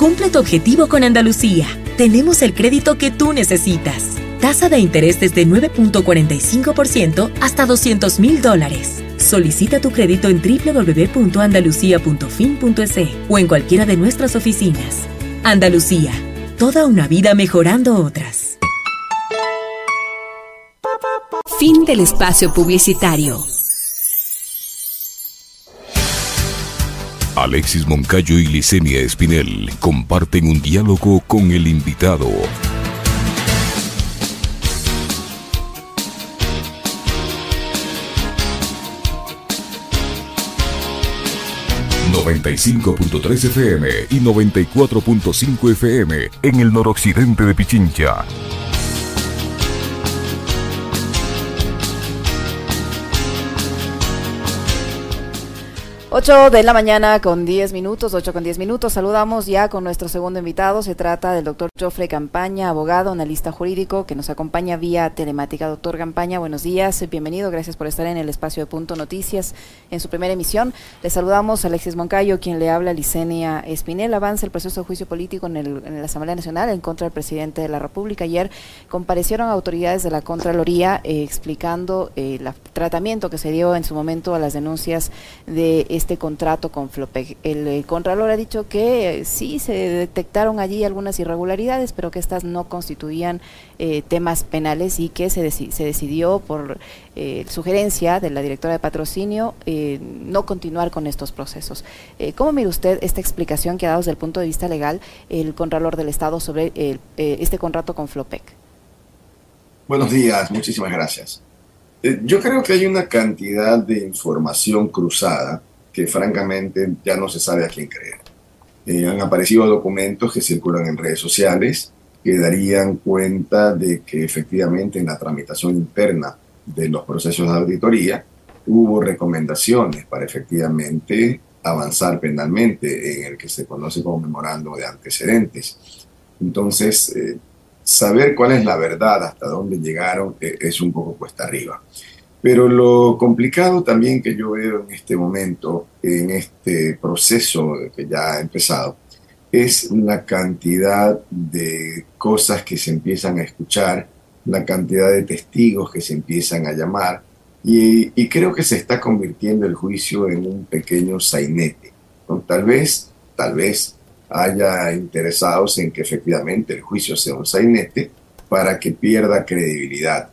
Cumple tu objetivo con Andalucía. Tenemos el crédito que tú necesitas. Tasa de interés desde 9.45% hasta 200 mil dólares. Solicita tu crédito en www.andalucía.fin.es o en cualquiera de nuestras oficinas. Andalucía, toda una vida mejorando otras. Fin del espacio publicitario. Alexis Moncayo y Licenia Espinel comparten un diálogo con el invitado. ...95.3 FM y 94.5 FM... ...en el noroccidente de Pichincha... 8 de la mañana con 10 minutos, 8 con 10 minutos. Saludamos ya con nuestro segundo invitado. Se trata del doctor Joffrey Campaña, abogado, analista jurídico, que nos acompaña vía telemática. Doctor Campaña, buenos días, bienvenido. Gracias por estar en el espacio de Punto Noticias en su primera emisión. Le saludamos a Alexis Moncayo, quien le habla a Licenia Espinel. Avanza el proceso de juicio político en, el, en la Asamblea Nacional en contra del presidente de la República. Ayer comparecieron autoridades de la Contraloría eh, explicando el eh, tratamiento que se dio en su momento a las denuncias de este contrato con Flopec. El, Contralor ha dicho que eh, sí se detectaron allí algunas irregularidades, pero que estas no constituían eh, temas penales y que se, se decidió por eh, sugerencia de la directora de patrocinio no continuar con estos procesos. ¿Cómo mira usted esta explicación que ha dado desde el punto de vista legal el Contralor del Estado sobre este contrato con Flopec? Buenos días, muchísimas gracias. Yo creo que hay una cantidad de información cruzada que francamente ya no se sabe a quién creer. Eh, han aparecido documentos que circulan en redes sociales que darían cuenta de que efectivamente en la tramitación interna de los procesos de auditoría hubo recomendaciones para efectivamente avanzar penalmente en el que se conoce como memorando de antecedentes. Entonces, eh, saber cuál es la verdad, hasta dónde llegaron, eh, es un poco cuesta arriba. Pero lo complicado también que yo veo en este momento, en este proceso que ya ha empezado, es la cantidad de cosas que se empiezan a escuchar, la cantidad de testigos que se empiezan a llamar, y, creo que se está convirtiendo el juicio en un pequeño sainete. Tal vez, tal vez haya interesados en que efectivamente el juicio sea un sainete para que pierda credibilidad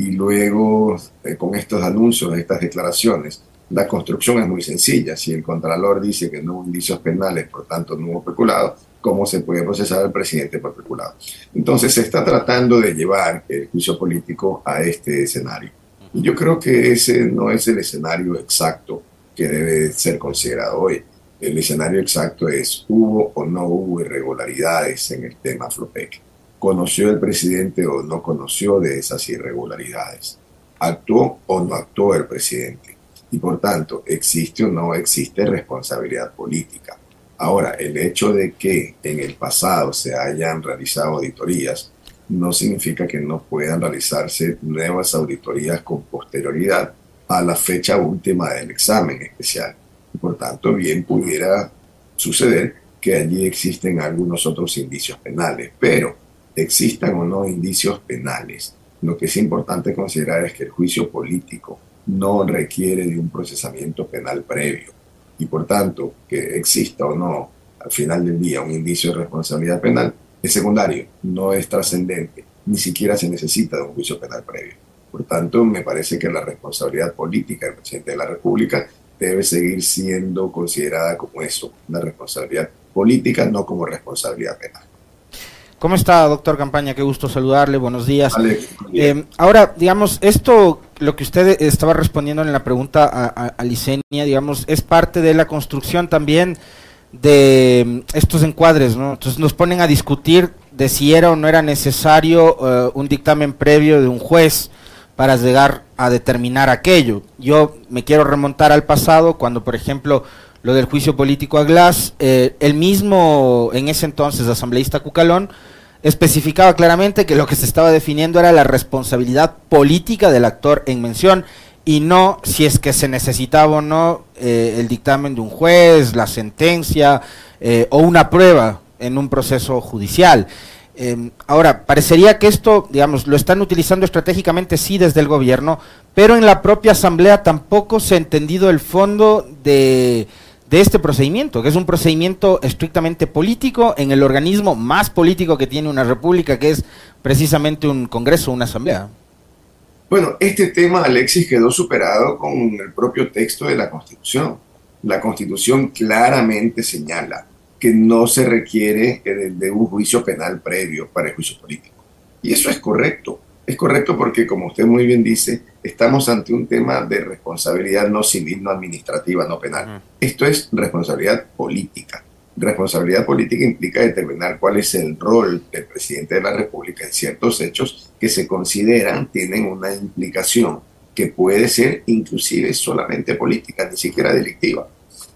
y luego eh, con estos anuncios, estas declaraciones, la construcción es muy sencilla. Si el Contralor dice que no hubo indicios penales, por tanto no hubo peculado, ¿cómo se puede procesar al presidente por peculado? Entonces se está tratando de llevar el juicio político a este escenario. Y yo creo que ese no es el escenario exacto que debe ser considerado hoy. El escenario exacto es, ¿hubo o no hubo irregularidades en el tema Flopec? ¿Conoció el presidente o no conoció de esas irregularidades? ¿Actuó o no actuó el presidente? Y por tanto, ¿existe o no existe responsabilidad política? Ahora, el hecho de que en el pasado se hayan realizado auditorías no significa que no puedan realizarse nuevas auditorías con posterioridad a la fecha última del examen especial. Por tanto, bien pudiera suceder que allí existen algunos otros indicios penales, pero existan o no indicios penales. Lo que es importante considerar es que el juicio político no requiere de un procesamiento penal previo y por tanto que exista o no al final del día un indicio de responsabilidad penal es secundario, no es trascendente, ni siquiera se necesita de un juicio penal previo. Por tanto, me parece que la responsabilidad política del presidente de la República debe seguir siendo considerada como eso, una responsabilidad política, no como responsabilidad penal. ¿Cómo está, doctor Campaña? Qué gusto saludarle, buenos días. Eh, ahora, digamos, esto, lo que usted estaba respondiendo en la pregunta a, a, Licenia, digamos, es parte de la construcción también de mm, estos encuadres, ¿no? Entonces nos ponen a discutir de si era o no era necesario eh, un dictamen previo de un juez para llegar a determinar aquello. Yo me quiero remontar al pasado, cuando, por ejemplo, lo del juicio político a Glass, eh, el mismo, en ese entonces, asambleísta Cucalón, especificaba claramente que lo que se estaba definiendo era la responsabilidad política del actor en mención y no si es que se necesitaba o no eh, el dictamen de un juez, la sentencia eh, o una prueba en un proceso judicial. Em, ahora, parecería que esto, digamos, lo están utilizando estratégicamente sí desde el gobierno, pero en la propia asamblea tampoco se ha entendido el fondo de, de este procedimiento, que es un procedimiento estrictamente político en el organismo más político que tiene una república, que es precisamente un congreso, una asamblea. Bueno, este tema, Alexis, quedó superado con el propio texto de la Constitución. La Constitución claramente señala que no se requiere de un juicio penal previo para el juicio político. Y eso es correcto. Es correcto porque, como usted muy bien dice, estamos ante un tema de responsabilidad no civil, no administrativa, no penal. Esto es responsabilidad política. Responsabilidad política implica determinar cuál es el rol del presidente de la República en ciertos hechos que se consideran tienen una implicación que puede ser inclusive solamente política, ni siquiera delictiva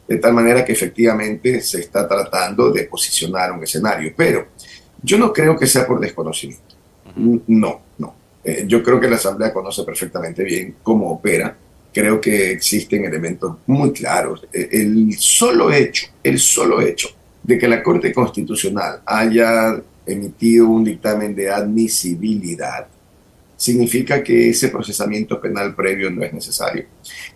de tal manera que efectivamente se está tratando de posicionar un escenario. Pero yo no creo que sea por desconocimiento. No, no. Eh, yo creo que la Asamblea conoce perfectamente bien cómo opera. Creo que existen elementos muy claros. Eh, el solo hecho, el solo hecho de que la Corte Constitucional haya emitido un dictamen de admisibilidad significa que ese procesamiento penal previo no es necesario.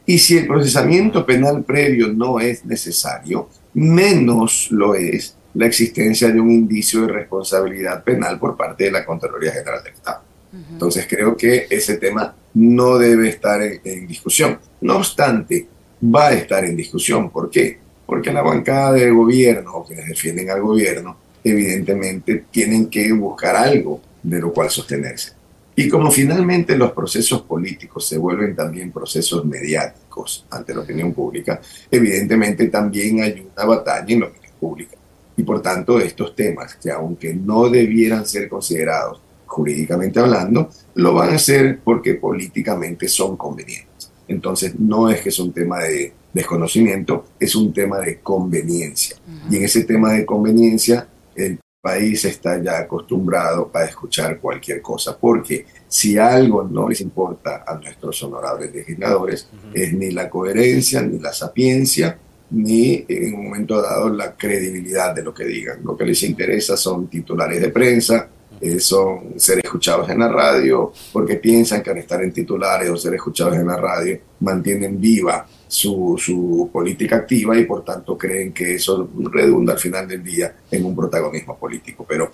Y si el procesamiento penal previo no es necesario, menos lo es la existencia de un indicio de responsabilidad penal por parte de la Contraloría General del Estado. Entonces creo que ese tema no debe estar en, discusión. No obstante, va a estar en discusión. ¿Por qué? Porque la bancada del gobierno o quienes defienden al gobierno evidentemente tienen que buscar algo de lo cual sostenerse. Y como finalmente los procesos políticos se vuelven también procesos mediáticos ante la opinión pública, evidentemente también hay una batalla en la opinión pública. Y por tanto, estos temas, que aunque no debieran ser considerados jurídicamente hablando, lo van a hacer porque políticamente son convenientes. Entonces, no es que es un tema de desconocimiento, es un tema de conveniencia. Y en ese tema de conveniencia, el país está ya acostumbrado a escuchar cualquier cosa, porque si algo no les importa a nuestros honorables legisladores, es ni la coherencia, ni la sapiencia, ni en un momento dado la credibilidad de lo que digan. Lo que les interesa son titulares de prensa, eh, son ser escuchados en la radio, porque piensan que al estar en titulares o ser escuchados en la radio mantienen viva su, su, política activa y por tanto creen que eso redunda al final del día en un protagonismo político. Pero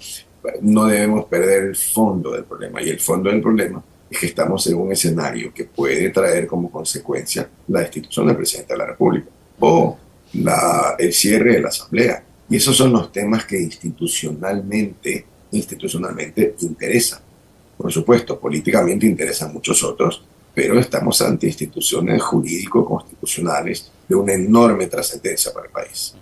no debemos perder el fondo del problema y el fondo del problema es que estamos en un escenario que puede traer como consecuencia la destitución del presidente de la República o la, el cierre de la Asamblea. Y esos son los temas que institucionalmente, institucionalmente interesan. Por supuesto, políticamente interesan muchos otros, pero estamos ante instituciones jurídico-constitucionales de una enorme trascendencia para el país.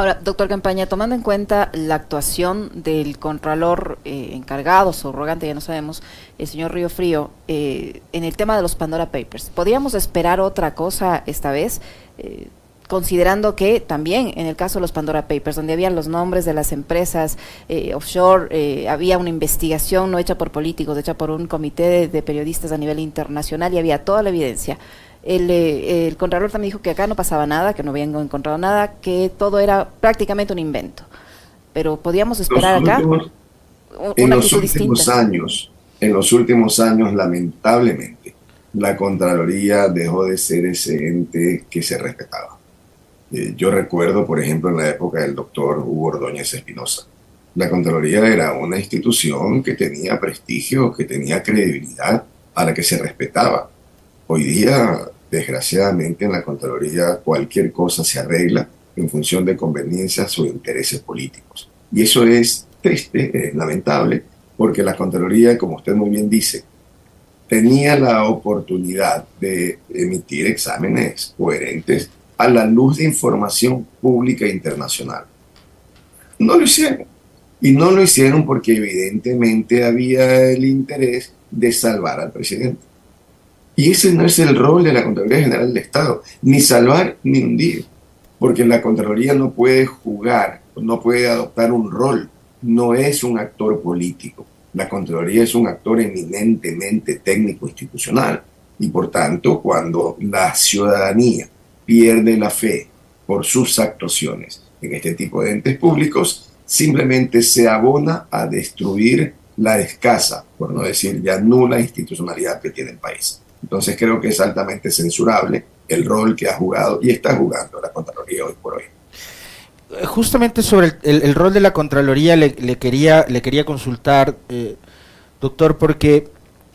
Ahora, doctor Campaña, tomando en cuenta la actuación del contralor eh, encargado, subrogante, ya no sabemos, el señor Río Frío, eh, en el tema de los Pandora Papers, ¿podríamos esperar otra cosa esta vez? Eh, considerando que también en el caso de los Pandora Papers, donde habían los nombres de las empresas eh, offshore, eh, había una investigación no hecha por políticos, hecha por un comité de, periodistas a nivel internacional y había toda la evidencia. El, eh, el Contralor también dijo que acá no pasaba nada, que no habían encontrado nada, que todo era prácticamente un invento. Pero podíamos esperar acá en los últimos años, en los últimos años, lamentablemente, la Contraloría dejó de ser ese ente que se respetaba. Eh, yo recuerdo, por ejemplo, en la época del doctor Hugo Ordóñez Espinosa. La Contraloría era una institución que tenía prestigio, que tenía credibilidad, a la que se respetaba. Hoy día, desgraciadamente, en la Contraloría cualquier cosa se arregla en función de conveniencias o intereses políticos. Y eso es triste, es lamentable, porque la Contraloría, como usted muy bien dice, tenía la oportunidad de emitir exámenes coherentes a la luz de información pública internacional. No lo hicieron. Y no lo hicieron porque evidentemente había el interés de salvar al presidente. Y ese no es el rol de la Contraloría General del Estado, ni salvar ni hundir, porque la Contraloría no puede jugar, no puede adoptar un rol, no es un actor político. La Contraloría es un actor eminentemente técnico institucional y por tanto cuando la ciudadanía pierde la fe por sus actuaciones en este tipo de entes públicos, simplemente se abona a destruir la escasa, por no decir ya nula institucionalidad que tiene el país. Entonces creo que es altamente censurable el rol que ha jugado y está jugando la Contraloría hoy por hoy. Justamente sobre el, rol de la Contraloría le, quería, le quería consultar, eh, doctor, porque,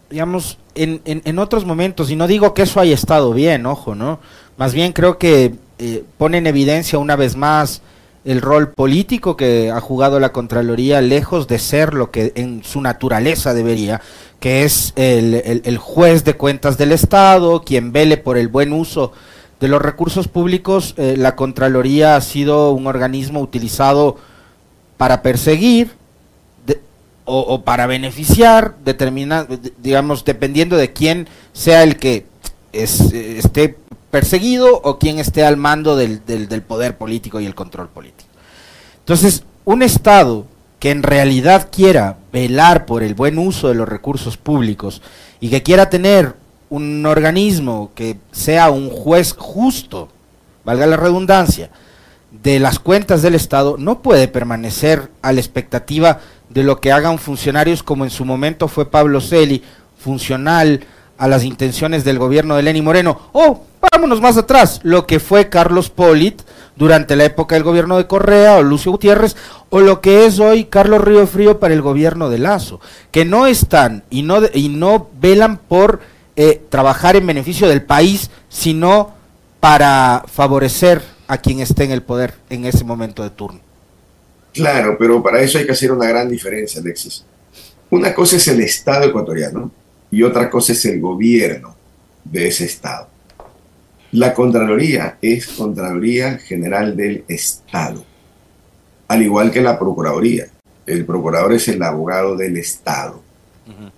digamos, en, en, otros momentos, y no digo que eso haya estado bien, ojo, ¿no? Más bien creo que eh, pone en evidencia una vez más el rol político que ha jugado la Contraloría lejos de ser lo que en su naturaleza debería, que es el, juez de cuentas del Estado, quien vele por el buen uso de los recursos públicos, eh, la Contraloría ha sido un organismo utilizado para perseguir o, para beneficiar, determina, digamos, dependiendo de quién sea el que esté perseguido o quien esté al mando del, del, poder político y el control político. Entonces, un Estado que en realidad quiera velar por el buen uso de los recursos públicos y que quiera tener un organismo que sea un juez justo, valga la redundancia, de las cuentas del Estado, no puede permanecer a la expectativa de lo que hagan funcionarios como en su momento fue Pablo Celi, funcional a las intenciones del gobierno de Lenny Moreno, o vámonos más atrás, lo que fue Carlos Polit durante la época del gobierno de Correa o Lucio Gutiérrez, o lo que es hoy Carlos Río Frío para el gobierno de Lazo, que no están y no, y no velan por eh, trabajar en beneficio del país, sino para favorecer a quien esté en el poder en ese momento de turno. Claro, pero para eso hay que hacer una gran diferencia, Alexis. Una cosa es el Estado ecuatoriano y otra cosa es el gobierno de ese Estado. La Contraloría es Contraloría General del Estado, al igual que la Procuraduría. El procurador es el abogado del Estado.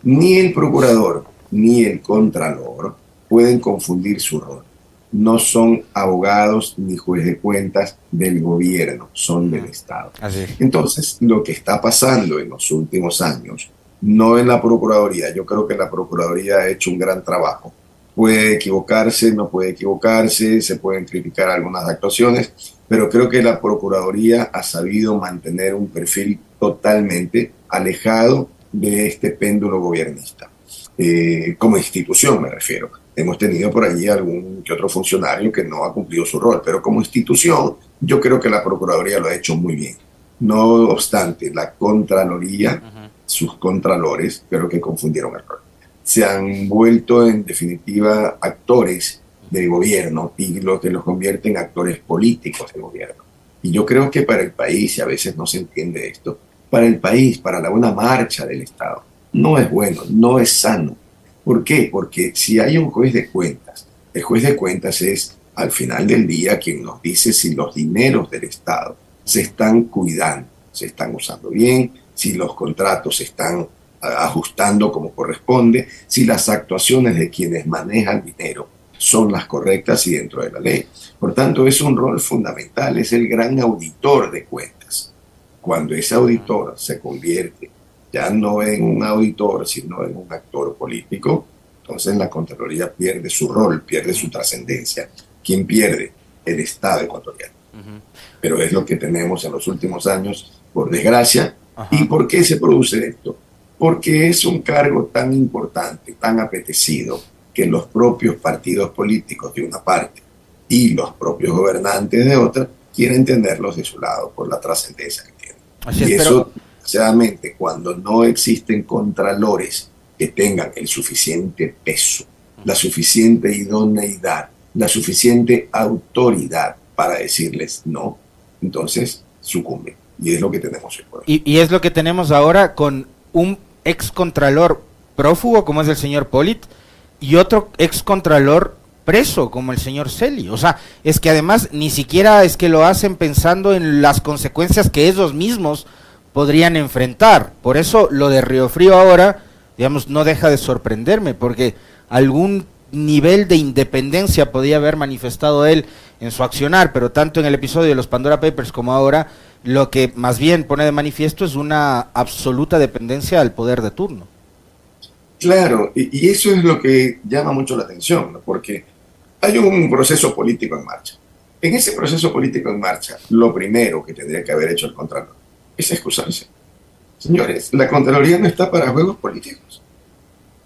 Ni el procurador ni el contralor pueden confundir su rol. No son abogados ni juez de cuentas del gobierno, son del Estado. Entonces, lo que está pasando en los últimos años, no en la Procuraduría, yo creo que la Procuraduría ha hecho un gran trabajo puede equivocarse, no puede equivocarse, se pueden criticar algunas actuaciones, pero creo que la Procuraduría ha sabido mantener un perfil totalmente alejado de este péndulo gobernista. Eh, como institución me refiero. Hemos tenido por allí algún que otro funcionario que no ha cumplido su rol, pero como institución yo creo que la Procuraduría lo ha hecho muy bien. No obstante, la Contraloría, sus contralores, creo que confundieron el rol se han vuelto en definitiva actores del gobierno y lo que los convierte en actores políticos del gobierno. Y yo creo que para el país, y a veces no se entiende esto, para el país, para la buena marcha del Estado, no es bueno, no es sano. ¿Por qué? Porque si hay un juez de cuentas, el juez de cuentas es al final del día quien nos dice si los dineros del Estado se están cuidando, se están usando bien, si los contratos están ajustando como corresponde, si las actuaciones de quienes manejan dinero son las correctas y dentro de la ley. Por tanto, es un rol fundamental, es el gran auditor de cuentas. Cuando ese auditor se convierte ya no en un auditor, sino en un actor político, entonces la Contraloría pierde su rol, pierde su trascendencia. ¿Quién pierde? El Estado ecuatoriano. Pero es lo que tenemos en los últimos años, por desgracia. ¿Y por qué se produce esto? porque es un cargo tan importante, tan apetecido, que los propios partidos políticos de una parte y los propios gobernantes de otra quieren tenerlos de su lado por la trascendencia que tienen. y eso, desgraciadamente, cuando no existen contralores que tengan el suficiente peso, la suficiente idoneidad, la suficiente autoridad para decirles no, entonces sucumben. Y es lo que tenemos. Y, es lo que tenemos ahora con un ex contralor prófugo como es el señor Polit y otro ex contralor preso como el señor Celi. O sea, es que además ni siquiera es que lo hacen pensando en las consecuencias que ellos mismos podrían enfrentar. Por eso lo de Río Frío ahora, digamos, no deja de sorprenderme, porque algún nivel de independencia podía haber manifestado él en su accionar, pero tanto en el episodio de los Pandora Papers como ahora, lo que más bien pone de manifiesto es una absoluta dependencia al poder de turno. Claro, y, eso es lo que llama mucho la atención, porque hay un proceso político en marcha. En ese proceso político en marcha, lo primero que tendría que haber hecho el Contralor es excusarse. Señores, la Contraloría no está para juegos políticos.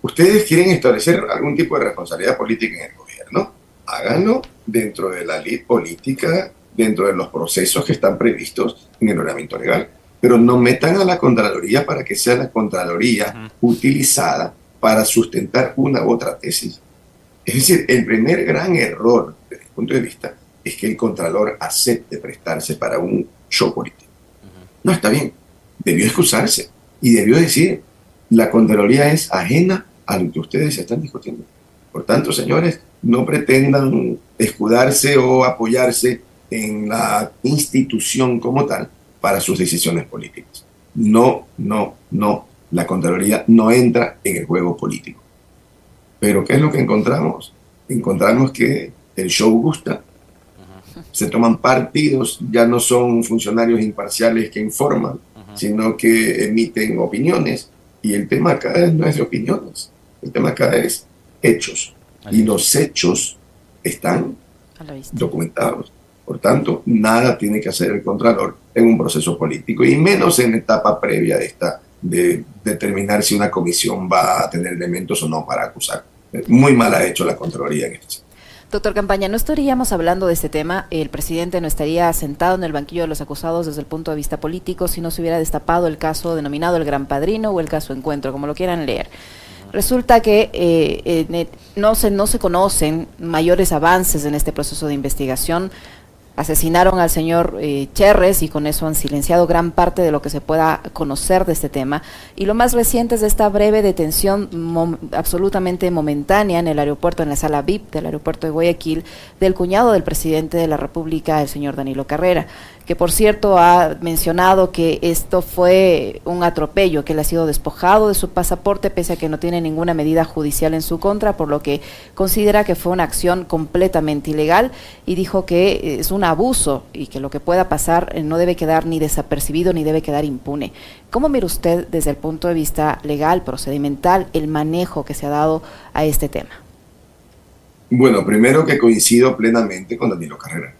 Ustedes quieren establecer algún tipo de responsabilidad política en el gobierno, háganlo dentro de la ley política, dentro de los procesos que están previstos en el ordenamiento legal. Pero no metan a la Contraloría para que sea la Contraloría utilizada para sustentar una u otra tesis. Es decir, el primer gran error desde mi punto de vista es que el Contralor acepte prestarse para un show político. No está bien. Debió excusarse y debió decir, la Contraloría es ajena a lo que ustedes están discutiendo. Por tanto, señores, no pretendan escudarse o apoyarse en la institución como tal para sus decisiones políticas. No, no, no. La Contraloría no entra en el juego político. Pero ¿qué es lo que encontramos? Encontramos que el show gusta. Se toman partidos, ya no son funcionarios imparciales que informan, sino que emiten opiniones. Y el tema acá no es de opiniones, el tema acá es hechos. Y los hechos están documentados. Por tanto, nada tiene que hacer el Contralor en un proceso político, y menos en etapa previa de esta, de determinar si una comisión va a tener elementos o no para acusar. Muy mal ha hecho la Contraloría en este Doctor Campaña, no estaríamos hablando de este tema, el presidente no estaría sentado en el banquillo de los acusados desde el punto de vista político si no se hubiera destapado el caso denominado el Gran Padrino o el caso Encuentro, como lo quieran leer. Resulta que eh, eh, no, se, no se conocen mayores avances en este proceso de investigación asesinaron al señor eh, Cherres y con eso han silenciado gran parte de lo que se pueda conocer de este tema. Y lo más reciente es esta breve detención absolutamente momentánea en el aeropuerto, en la sala VIP del aeropuerto de Guayaquil, del cuñado del presidente de la República, el señor Danilo Carrera que por cierto ha mencionado que esto fue un atropello, que él ha sido despojado de su pasaporte pese a que no tiene ninguna medida judicial en su contra, por lo que considera que fue una acción completamente ilegal y dijo que es un abuso y que lo que pueda pasar eh, no debe quedar ni desapercibido ni debe quedar impune. ¿Cómo mira usted desde el punto de vista legal, procedimental, el manejo que se ha dado a este tema? Bueno, primero que coincido plenamente con Danilo Carrera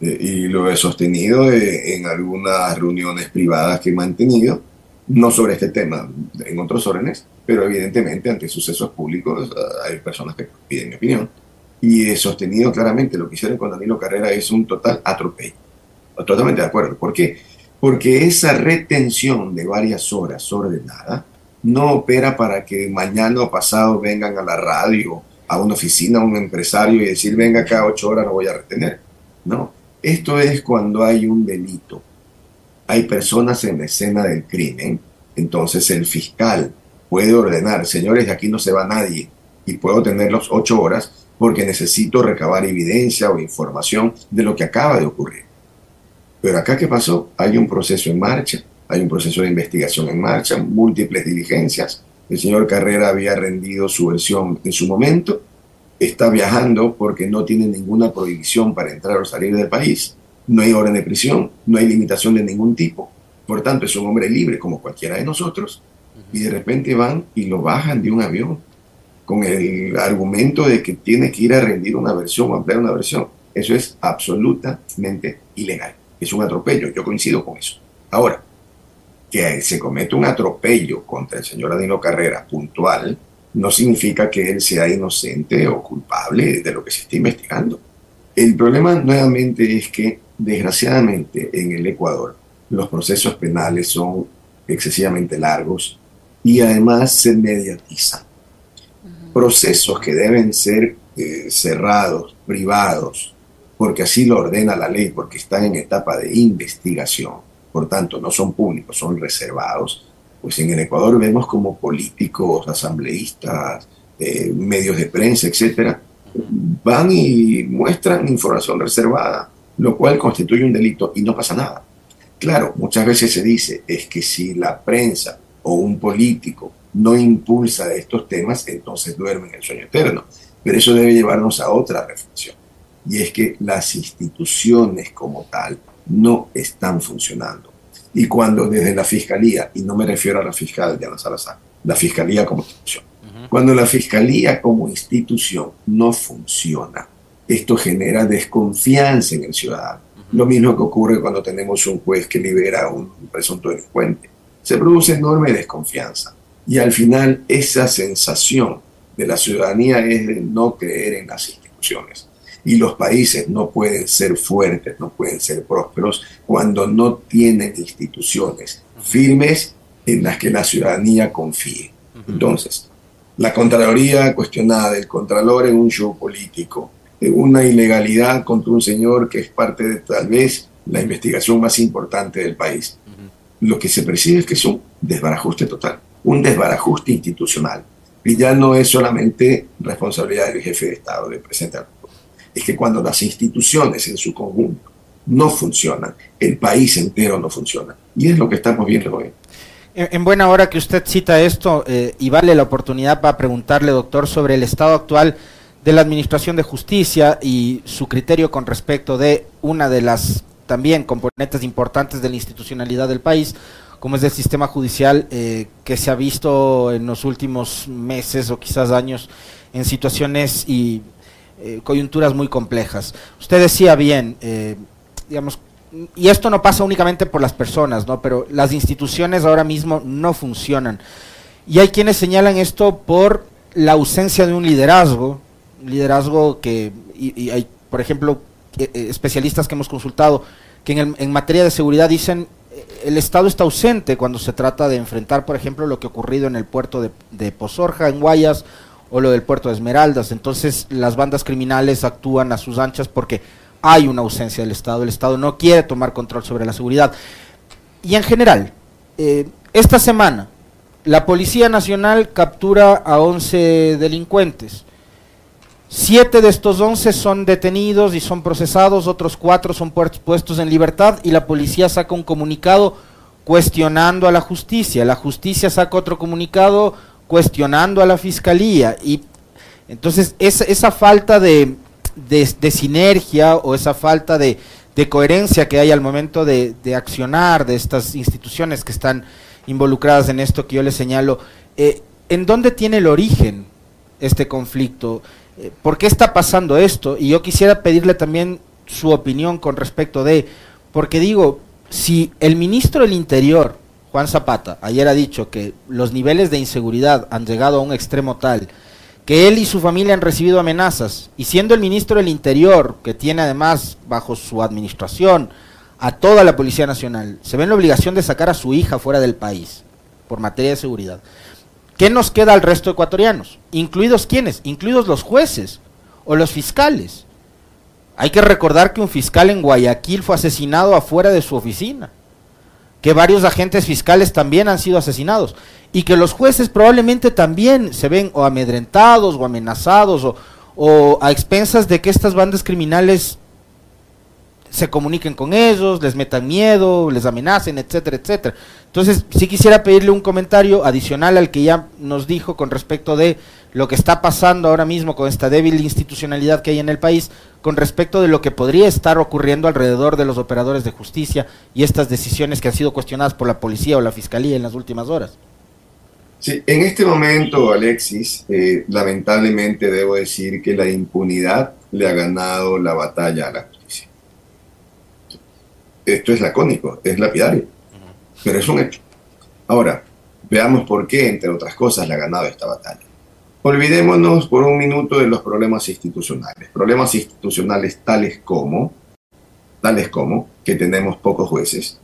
eh, y lo he sostenido eh, en algunas reuniones privadas que he mantenido, no sobre este tema, en otros órdenes, pero evidentemente ante sucesos públicos ah, hay personas que piden mi opinión. Y he sostenido claramente lo que hicieron con Danilo Carrera es un total atropello. Totalmente de acuerdo. ¿Por qué? Porque esa retención de varias horas ordenada no opera para que mañana o pasado vengan a la radio, a una oficina, a un empresario y decir, venga acá ocho horas, no voy a retener. No, esto es cuando hay un delito. Hay personas en la escena del crimen, entonces el fiscal puede ordenar, señores, de aquí no se va nadie y puedo tenerlos ocho horas porque necesito recabar evidencia o información de lo que acaba de ocurrir. Pero acá, ¿qué pasó? Hay un proceso en marcha, hay un proceso de investigación en marcha, múltiples diligencias. El señor Carrera había rendido su versión en su momento está viajando porque no tiene ninguna prohibición para entrar o salir del país, no hay orden de prisión, no hay limitación de ningún tipo, por tanto es un hombre libre como cualquiera de nosotros, y de repente van y lo bajan de un avión con el argumento de que tiene que ir a rendir una versión o ampliar una versión. Eso es absolutamente ilegal, es un atropello, yo coincido con eso. Ahora, que se comete un atropello contra el señor Adino Carrera puntual, no significa que él sea inocente o culpable de lo que se está investigando. El problema nuevamente es que, desgraciadamente, en el Ecuador los procesos penales son excesivamente largos y además se mediatizan. Procesos que deben ser eh, cerrados, privados, porque así lo ordena la ley, porque están en etapa de investigación, por tanto no son públicos, son reservados, pues en el Ecuador vemos como políticos, asambleístas, eh, medios de prensa, etcétera, van y muestran información reservada, lo cual constituye un delito y no pasa nada. Claro, muchas veces se dice es que si la prensa o un político no impulsa estos temas, entonces duermen el sueño eterno. Pero eso debe llevarnos a otra reflexión, y es que las instituciones como tal no están funcionando. Y cuando desde la fiscalía, y no me refiero a la fiscal Diana Salazar, la fiscalía como institución, cuando la fiscalía como institución no funciona, esto genera desconfianza en el ciudadano. Lo mismo que ocurre cuando tenemos un juez que libera a un presunto delincuente. Se produce enorme desconfianza y al final esa sensación de la ciudadanía es de no creer en las instituciones. Y los países no pueden ser fuertes, no pueden ser prósperos cuando no tienen instituciones firmes en las que la ciudadanía confíe. Entonces, la Contraloría cuestionada, el Contralor en un show político, una ilegalidad contra un señor que es parte de tal vez la investigación más importante del país. Lo que se percibe es que es un desbarajuste total, un desbarajuste institucional. Y ya no es solamente responsabilidad del jefe de Estado, del presidente Es que cuando las instituciones en su conjunto no funcionan, el país entero no funciona. Y es lo que estamos viendo hoy. En, buena hora que usted cita esto eh, y vale la oportunidad para preguntarle, doctor, sobre el estado actual de la Administración de Justicia y su criterio con respecto de una de las también componentes importantes de la institucionalidad del país, como es el sistema judicial eh, que se ha visto en los últimos meses o quizás años en situaciones y eh, coyunturas muy complejas. Usted decía bien, eh, digamos, y esto no pasa únicamente por las personas, ¿no? Pero las instituciones ahora mismo no funcionan. Y hay quienes señalan esto por la ausencia de un liderazgo, liderazgo que, y, hay, por ejemplo, especialistas que hemos consultado, que en, en materia de seguridad dicen el Estado está ausente cuando se trata de enfrentar, por ejemplo, lo que ha ocurrido en el puerto de, de Pozorja, en Guayas, o lo del puerto de Esmeraldas. Entonces las bandas criminales actúan a sus anchas porque hay una ausencia del Estado. El Estado no quiere tomar control sobre la seguridad. Y en general, eh, esta semana, la Policía Nacional captura a 11 delincuentes. Siete de estos once son detenidos y son procesados, otros cuatro son puestos en libertad y la policía saca un comunicado cuestionando a la justicia. La justicia saca otro comunicado cuestionando a la fiscalía. Y entonces esa, esa falta de, de, sinergia o esa falta de, coherencia que hay al momento de, de, accionar de estas instituciones que están involucradas en esto que yo les señalo, eh, ¿en dónde tiene el origen este conflicto? Eh, ¿por qué está pasando esto? Y yo quisiera pedirle también su opinión con respecto de, porque digo, si el ministro del Interior, Juan Zapata, ayer ha dicho que los niveles de inseguridad han llegado a un extremo tal que él y su familia han recibido amenazas, y siendo el ministro del Interior, que tiene además bajo su administración a toda la Policía Nacional, se ve en la obligación de sacar a su hija fuera del país por materia de seguridad. ¿Qué nos queda al resto de ecuatorianos? ¿Incluidos quiénes? Incluidos los jueces o los fiscales. Hay que recordar que un fiscal en Guayaquil fue asesinado afuera de su oficina, que varios agentes fiscales también han sido asesinados y que los jueces probablemente también se ven o amedrentados o amenazados o, o a expensas de que estas bandas criminales se comuniquen con ellos, les metan miedo, les amenacen, etcétera, etcétera. Entonces, sí quisiera pedirle un comentario adicional al que ya nos dijo con respecto de lo que está pasando ahora mismo con esta débil institucionalidad que hay en el país, con respecto de lo que podría estar ocurriendo alrededor de los operadores de justicia y estas decisiones que han sido cuestionadas por la policía o la fiscalía en las últimas horas. Sí, en este momento, Alexis, eh, lamentablemente debo decir que la impunidad le ha ganado la batalla a la justicia. Esto es lacónico, es lapidario pero es un hecho. Ahora, veamos por qué, entre otras cosas, le ha ganado esta batalla. Olvidémonos por un minuto de los problemas institucionales. Problemas institucionales tales como, tales como que tenemos pocos jueces,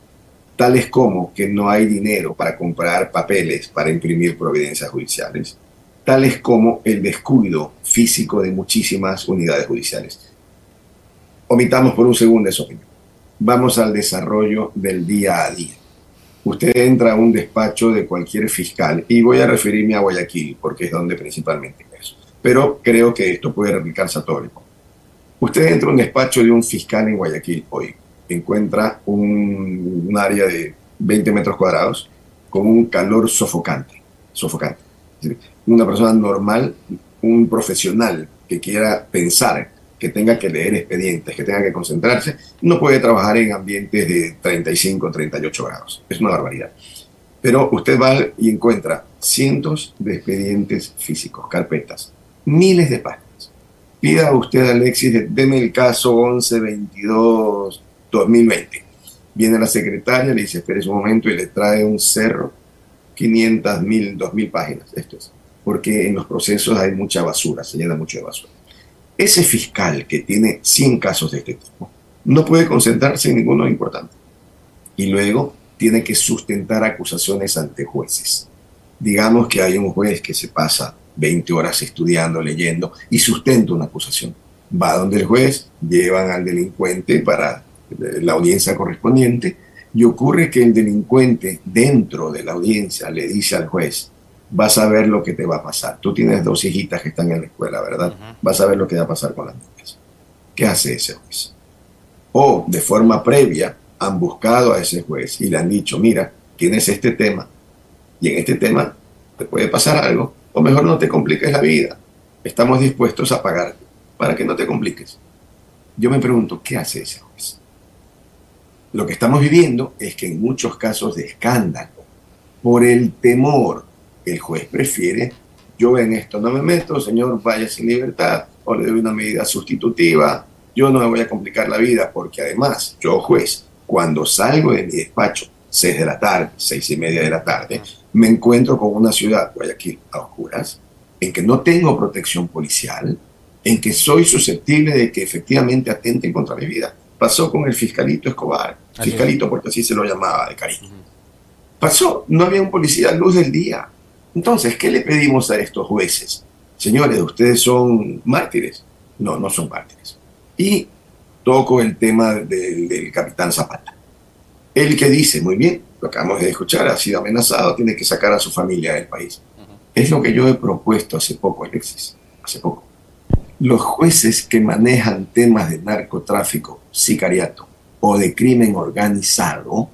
tales como que no hay dinero para comprar papeles para imprimir providencias judiciales, tales como el descuido físico de muchísimas unidades judiciales. Omitamos por un segundo eso. Vamos al desarrollo del día a día usted entra a un despacho de cualquier fiscal, y voy a referirme a Guayaquil, porque es donde principalmente es, pero creo que esto puede replicarse a todo el mundo. Usted entra a un despacho de un fiscal en Guayaquil hoy, encuentra un, área de 20 metros cuadrados con un calor sofocante, sofocante. Una persona normal, un profesional que quiera pensar que tenga que leer expedientes, que tenga que concentrarse, no puede trabajar en ambientes de 35 o 38 grados. Es una barbaridad. Pero usted va y encuentra cientos de expedientes físicos, carpetas, miles de páginas. Pida usted a Alexis, deme el caso 1122 2020. Viene la secretaria, le dice, espere un momento y le trae un cerro, 500 mil, 2 mil páginas. Esto es, porque en los procesos hay mucha basura, se llena mucho de basura. Ese fiscal que tiene 100 casos de este tipo no puede concentrarse en ninguno importante. Y luego tiene que sustentar acusaciones ante jueces. Digamos que hay un juez que se pasa 20 horas estudiando, leyendo y sustenta una acusación. Va donde el juez, llevan al delincuente para eh, la audiencia correspondiente y ocurre que el delincuente dentro de la audiencia le dice al juez, vas a ver lo que te va a pasar. Tú tienes dos hijitas que están en la escuela, ¿verdad? Vas a ver lo que va a pasar con las niñas. ¿Qué hace ese juez? O de forma previa han buscado a ese juez y le han dicho, mira, tienes este tema y en este tema te puede pasar algo, o mejor no te compliques la vida. Estamos dispuestos a pagarte para que no te compliques. Yo me pregunto, ¿qué hace ese juez? Lo que estamos viviendo es que en muchos casos de escándalo, por el temor, el juez prefiere, yo en esto no me meto, señor, vaya sin libertad, o le doy una medida sustitutiva, yo no me voy a complicar la vida, porque además, yo juez, cuando salgo de mi despacho, 6 de la tarde, seis y media de la tarde, me encuentro con una ciudad, Guayaquil, a oscuras, en que no tengo protección policial, en que soy susceptible de que efectivamente atenten contra mi vida. Pasó con el fiscalito Escobar, fiscalito porque así se lo llamaba de cariño. Pasó, no había un policía a luz del día. Entonces, ¿qué le pedimos a estos jueces? Señores, ustedes son mártires. No, no son mártires. Y toco el tema del, capitán Zapata. El que dice, muy bien, lo acabamos de escuchar, ha sido amenazado, tiene que sacar a su familia del país. Es lo que yo he propuesto hace poco, Alexis, hace poco. Los jueces que manejan temas de narcotráfico, sicariato o de crimen organizado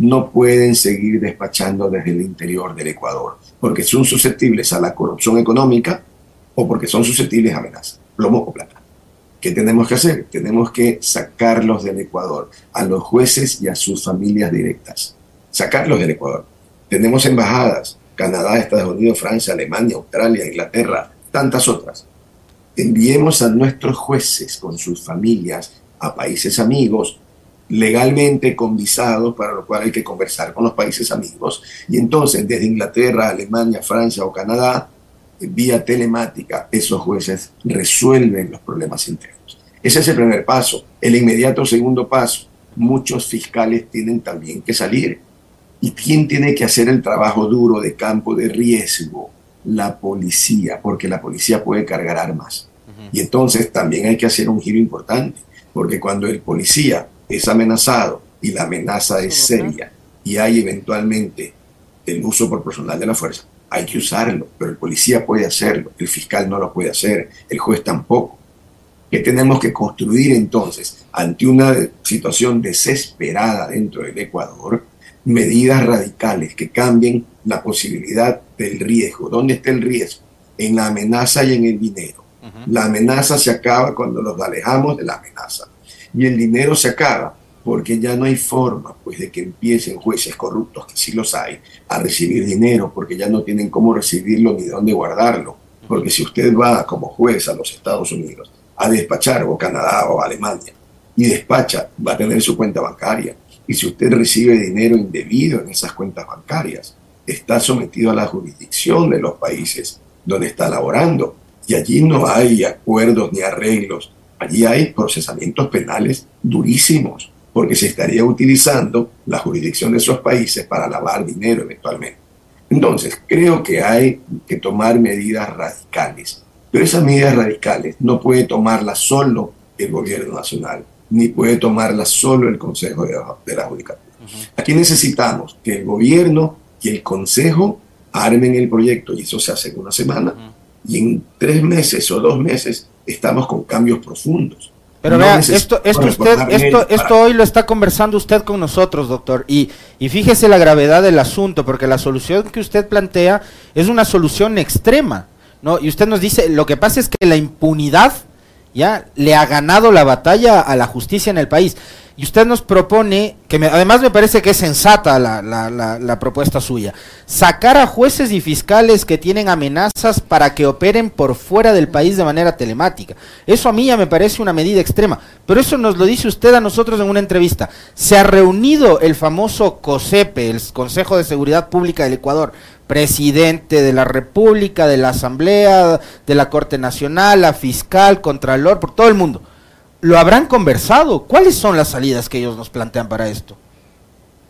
no pueden seguir despachando desde el interior del Ecuador, porque son susceptibles a la corrupción económica o porque son susceptibles a amenazas, plomo o plata. ¿Qué tenemos que hacer? Tenemos que sacarlos del Ecuador, a los jueces y a sus familias directas. Sacarlos del Ecuador. Tenemos embajadas, Canadá, Estados Unidos, Francia, Alemania, Australia, Inglaterra, tantas otras. Enviemos a nuestros jueces con sus familias a países amigos, legalmente con visados, para lo cual hay que conversar con los países amigos. Y entonces, desde Inglaterra, Alemania, Francia o Canadá, vía telemática, esos jueces resuelven los problemas internos. Ese es el primer paso. El inmediato segundo paso, muchos fiscales tienen también que salir. ¿Y quién tiene que hacer el trabajo duro de campo de riesgo? La policía, porque la policía puede cargar armas. Y entonces también hay que hacer un giro importante, porque cuando el policía es amenazado y la amenaza es seria y hay eventualmente el uso por personal de la fuerza, hay que usarlo, pero el policía puede hacerlo, el fiscal no lo puede hacer, el juez tampoco. ¿Qué tenemos que construir entonces ante una situación desesperada dentro del Ecuador? Medidas radicales que cambien la posibilidad del riesgo. ¿Dónde está el riesgo? En la amenaza y en el dinero. La amenaza se acaba cuando nos alejamos de la amenaza. Y el dinero se acaba porque ya no hay forma pues de que empiecen jueces corruptos, que sí los hay, a recibir dinero, porque ya no tienen cómo recibirlo ni dónde guardarlo. Porque si usted va como juez a los Estados Unidos a despachar, o Canadá o Alemania, y despacha, va a tener su cuenta bancaria. Y si usted recibe dinero indebido en esas cuentas bancarias, está sometido a la jurisdicción de los países donde está laborando. Y allí no hay acuerdos ni arreglos. Allí hay procesamientos penales durísimos porque se estaría utilizando la jurisdicción de esos países para lavar dinero eventualmente. Entonces, creo que hay que tomar medidas radicales, pero esas medidas radicales no puede tomarlas solo el gobierno nacional, ni puede tomarlas solo el Consejo de la, Judicatura. Aquí necesitamos que el gobierno y el Consejo armen el proyecto, y eso se hace en una semana, y en tres meses o dos meses estamos con cambios profundos. Pero vea, esto, esto usted, esto, esto hoy lo está conversando usted con nosotros, doctor, y, y fíjese la gravedad del asunto, porque la solución que usted plantea es una solución extrema, ¿no? Y usted nos dice, lo que pasa es que la impunidad ya le ha ganado la batalla a la justicia en el país. Y usted nos propone, que además me parece que es sensata la, la, la, propuesta suya, sacar a jueces y fiscales que tienen amenazas para que operen por fuera del país de manera telemática. Eso a mí ya me parece una medida extrema, pero eso nos lo dice usted a nosotros en una entrevista. Se ha reunido el famoso COSEPE, el Consejo de Seguridad Pública del Ecuador, presidente de la República, de la Asamblea, de la Corte Nacional, la fiscal, contralor, por todo el mundo ¿Lo habrán conversado? ¿Cuáles son las salidas que ellos nos plantean para esto?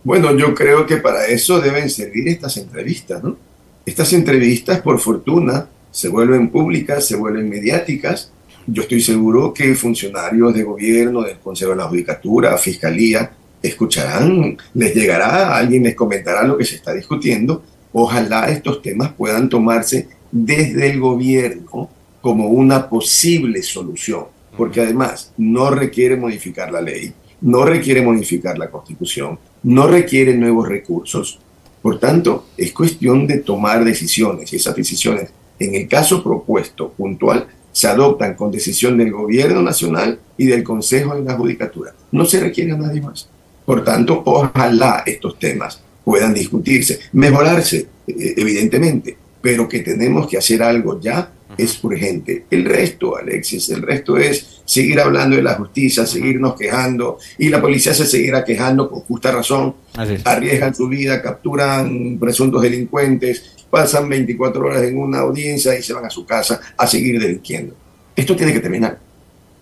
Bueno, yo creo que para eso deben servir estas entrevistas, ¿no? Estas entrevistas, por fortuna, se vuelven públicas, se vuelven mediáticas. Yo estoy seguro que funcionarios de gobierno, del Consejo de la Judicatura, Fiscalía, escucharán, les llegará, alguien les comentará lo que se está discutiendo. Ojalá estos temas puedan tomarse desde el gobierno como una posible solución porque además no requiere modificar la ley, no requiere modificar la constitución, no requiere nuevos recursos. Por tanto, es cuestión de tomar decisiones y esas decisiones, en el caso propuesto puntual, se adoptan con decisión del gobierno nacional y del Consejo de la Judicatura. No se requiere a nadie más. Por tanto, ojalá estos temas puedan discutirse, mejorarse, eh, evidentemente, pero que tenemos que hacer algo ya es urgente. El resto, Alexis, el resto es seguir hablando de la justicia, seguirnos quejando y la policía se seguirá quejando con justa razón. Arriesgan su vida, capturan presuntos delincuentes, pasan 24 horas en una audiencia y se van a su casa a seguir delinquiendo. Esto tiene que terminar.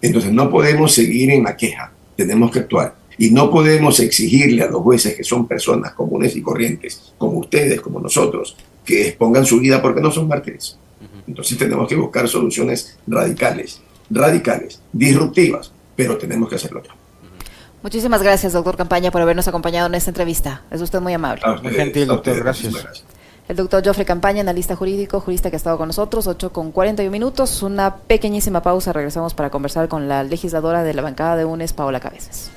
Entonces no podemos seguir en la queja, tenemos que actuar. Y no podemos exigirle a los jueces que son personas comunes y corrientes, como ustedes, como nosotros, que expongan su vida porque no son mártires. Entonces tenemos que buscar soluciones radicales, radicales, disruptivas, pero tenemos que hacerlo. Muchísimas gracias, doctor Campaña, por habernos acompañado en esta entrevista. Es usted muy amable. muy gentil, doctor. gracias. El doctor Joffrey Campaña, analista jurídico, jurista que ha estado con nosotros, 8 con 41 minutos. Una pequeñísima pausa. Regresamos para conversar con la legisladora de la bancada de UNES, Paola Cabezas.